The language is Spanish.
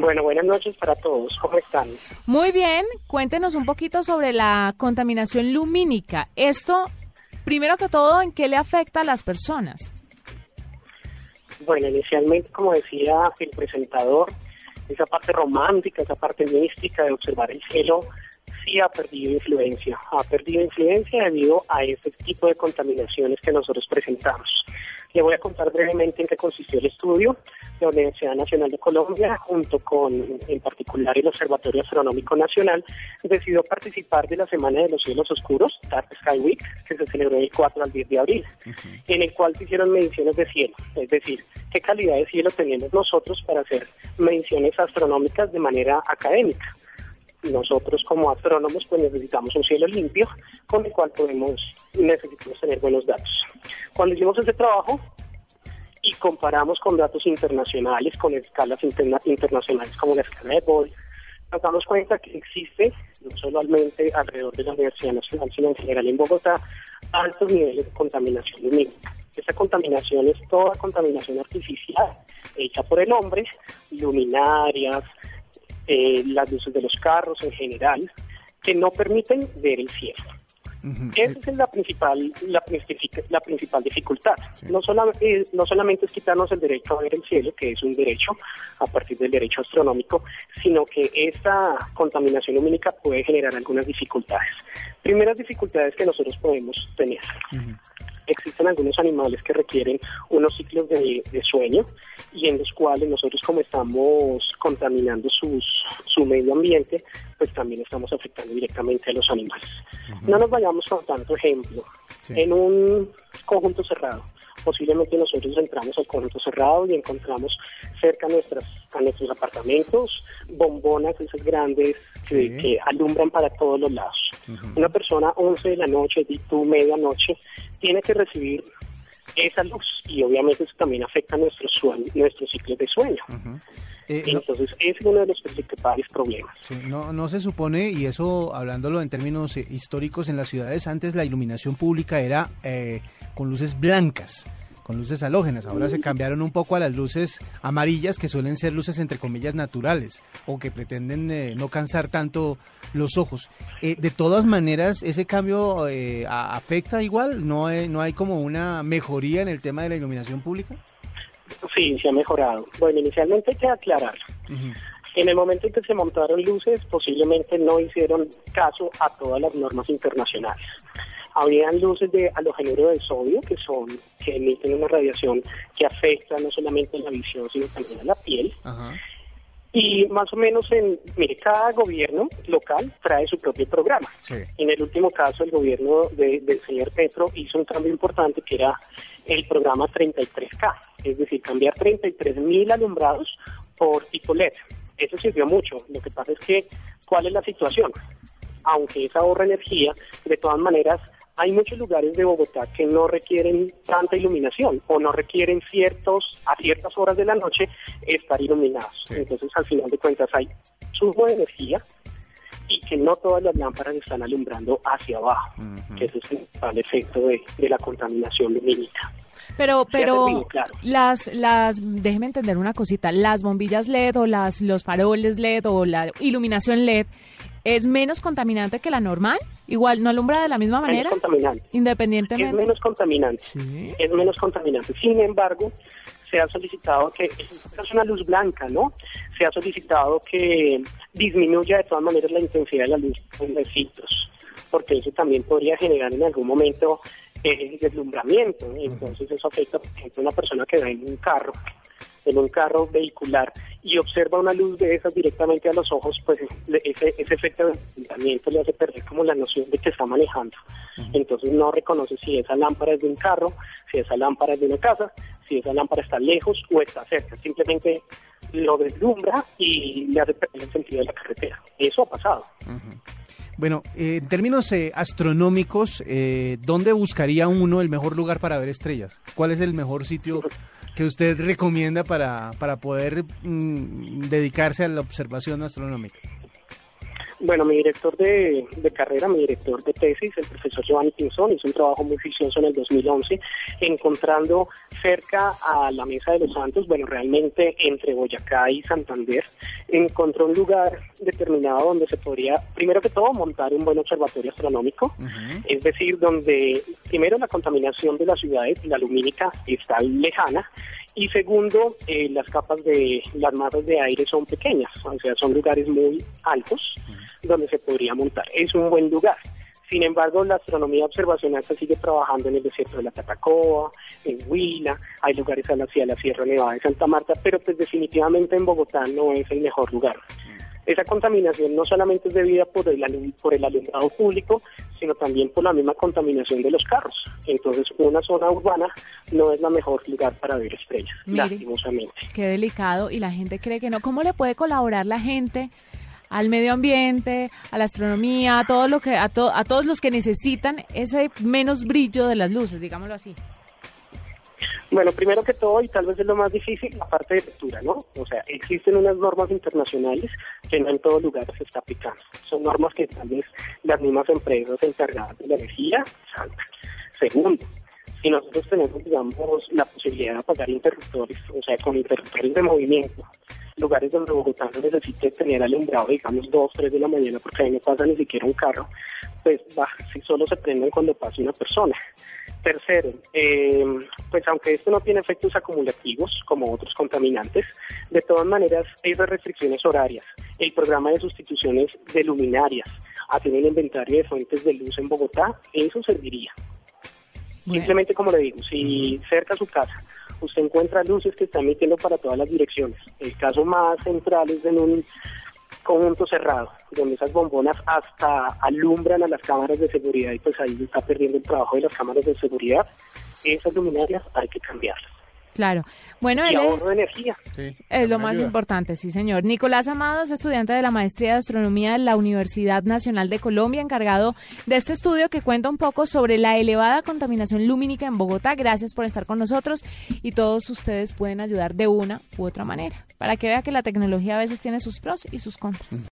Bueno, buenas noches para todos. ¿Cómo están? Muy bien. Cuéntenos un poquito sobre la contaminación lumínica. Esto, primero que todo, ¿en qué le afecta a las personas? Bueno, inicialmente, como decía el presentador, esa parte romántica, esa parte mística de observar el cielo, sí ha perdido influencia. Ha perdido influencia debido a ese tipo de contaminaciones que nosotros presentamos. Le voy a contar brevemente en qué consistió el estudio. La Universidad Nacional de Colombia, junto con, en particular, el Observatorio Astronómico Nacional, decidió participar de la Semana de los Cielos Oscuros, Dark Sky Week, que se celebró del 4 al 10 de abril, en el cual se hicieron mediciones de cielo, es decir, qué calidad de cielo tenemos nosotros para hacer mediciones astronómicas de manera académica nosotros como astrónomos pues necesitamos un cielo limpio con el cual podemos necesitamos tener buenos datos. Cuando hicimos ese trabajo y comparamos con datos internacionales, con escalas internacionales como la escala de Boyle, nos damos cuenta que existe, no solamente alrededor de la Universidad Nacional, sino en general en Bogotá, altos niveles de contaminación lumínica. Esa contaminación es toda contaminación artificial hecha por el hombre, luminarias, eh, las luces de los carros en general, que no permiten ver el cielo. Esa es la principal, la, la principal dificultad. No, solamente, eh, no solamente es quitarnos el derecho a ver el cielo, que es un derecho a partir del derecho astronómico, sino que esta contaminación lumínica puede generar algunas dificultades. Primeras dificultades que nosotros podemos tener existen algunos animales que requieren unos ciclos de, sueño y en los cuales nosotros como estamos contaminando sus, su medio ambiente, pues también estamos afectando directamente a los animales. No nos vayamos con tanto ejemplo. En un conjunto cerrado, posiblemente nosotros entramos al conjunto cerrado y encontramos cerca a, nuestras, a nuestros apartamentos bombonas esas grandes que, alumbran para todos los lados. Una persona 11 de la noche, tu medianoche, tiene que recibir esa luz y obviamente eso también afecta nuestro sueño, nuestro ciclo de sueño. Eh, Entonces es uno de los principales problemas. no, no se supone, y eso hablándolo en términos eh, históricos en las ciudades, antes la iluminación pública era eh, con luces blancas con luces halógenas. Ahora se cambiaron un poco a las luces amarillas, que suelen ser luces entre comillas naturales o que pretenden eh, no cansar tanto los ojos. Eh, de todas maneras, ese cambio eh, afecta igual. No hay, no hay como una mejoría en el tema de la iluminación pública. Sí, se ha mejorado. Bueno, inicialmente hay que aclarar. En el momento en que se montaron luces, posiblemente no hicieron caso a todas las normas internacionales habrían luces de halogénero de sodio que son que emiten una radiación que afecta no solamente la visión sino también a la piel. Y más o menos en, mire, cada gobierno local trae su propio programa. En el último caso, el gobierno del señor Petro hizo un cambio importante que era el programa 33K, es decir, cambiar 33 mil alumbrados por tipo LED. Eso sirvió mucho. Lo que pasa es que, ¿cuál es la situación? Aunque es ahorra energía, de todas maneras hay muchos lugares de Bogotá que no requieren tanta iluminación o no requieren ciertos a ciertas horas de la noche estar iluminados. Entonces, al final de cuentas, hay flujo de energía y que no todas las lámparas están alumbrando hacia abajo, que ese es el principal efecto de, la contaminación lumínica. Pero, pero las, las, déjeme entender una cosita, las bombillas LED o las, los faroles LED o la iluminación LED ¿Es menos contaminante que la normal? Igual, ¿no alumbra de la misma manera? Menos contaminante. Independientemente. Es menos contaminante. Es menos contaminante. Sin embargo, se ha solicitado que, es una luz blanca, ¿no? Se ha solicitado que disminuya de todas maneras la intensidad de la luz en filtros, porque eso también podría generar en algún momento eh, deslumbramiento. Entonces eso afecta, por ejemplo, a una persona que va en un carro en un carro vehicular y observa una luz de esas directamente a los ojos, pues ese, ese efecto de enfrentamiento le hace perder como la noción de que está manejando. Entonces no reconoce si esa lámpara es de un carro, si esa lámpara es de una casa, si esa lámpara está lejos o está cerca. Simplemente lo deslumbra y le hace perder el sentido de la carretera. Eso ha pasado. Bueno, eh, en términos eh, astronómicos, eh, ¿dónde buscaría uno el mejor lugar para ver estrellas? ¿Cuál es el mejor sitio que usted recomienda para, para poder mm, dedicarse a la observación astronómica? Bueno, mi director de, carrera, mi director de tesis, el profesor Giovanni Pinzón, hizo un trabajo muy juicioso en el 2011, encontrando cerca a la Mesa de los Santos, bueno, realmente entre Boyacá y Santander, encontró un lugar determinado donde se podría, primero que todo, montar un buen observatorio astronómico, es decir, donde primero la contaminación de las ciudades la lumínica está lejana y segundo, eh, las capas de las masas de aire son pequeñas, o sea, son lugares muy altos donde se podría montar. Es un buen lugar. Sin embargo, la astronomía observacional se sigue trabajando en el desierto de la Tatacoa, en Huila, hay lugares hacia la Sierra Nevada de Santa Marta, pero pues definitivamente en Bogotá no es el mejor lugar. Esa contaminación no solamente es debida por el, por el alumbrado público, sino también por la misma contaminación de los carros. Entonces, una zona urbana no es la mejor lugar para ver estrellas, lastimosamente. Qué delicado, y la gente cree que no. ¿Cómo le puede colaborar la gente? al medio ambiente, a la astronomía, a todo lo que a, a todos los que necesitan ese menos brillo de las luces, digámoslo así. Bueno, primero que todo, y tal vez es lo más difícil, la parte de lectura, ¿no? O sea, existen unas normas internacionales que no en todo lugar se está aplicando. Son normas que tal vez las mismas empresas encargadas de la energía saltan. Segundo, si nosotros tenemos, digamos, la posibilidad de apagar interruptores, o sea, con interruptores de movimiento, lugares donde Bogotá no necesite tener alumbrado, digamos, dos, tres de la mañana, porque ahí no pasa ni siquiera un carro, pues va, si solo se prenden cuando pasa una persona. Tercero, eh, pues aunque esto no tiene efectos acumulativos como otros contaminantes, de todas maneras hay restricciones horarias. El programa de sustituciones de luminarias, hacer un inventario de fuentes de luz en Bogotá, eso serviría. Simplemente como le digo, si cerca a su casa usted encuentra luces que están emitiendo para todas las direcciones, el caso más central es en un conjunto cerrado, donde esas bombonas hasta alumbran a las cámaras de seguridad y pues ahí se está perdiendo el trabajo de las cámaras de seguridad. Esas luminarias hay que cambiarlas. Claro. Bueno, él es, energía. es lo más importante, sí, señor. Nicolás Amados, estudiante de la maestría de astronomía de la Universidad Nacional de Colombia, encargado de este estudio que cuenta un poco sobre la elevada contaminación lumínica en Bogotá. Gracias por estar con nosotros y todos ustedes pueden ayudar de una u otra manera para que vea que la tecnología a veces tiene sus pros y sus contras.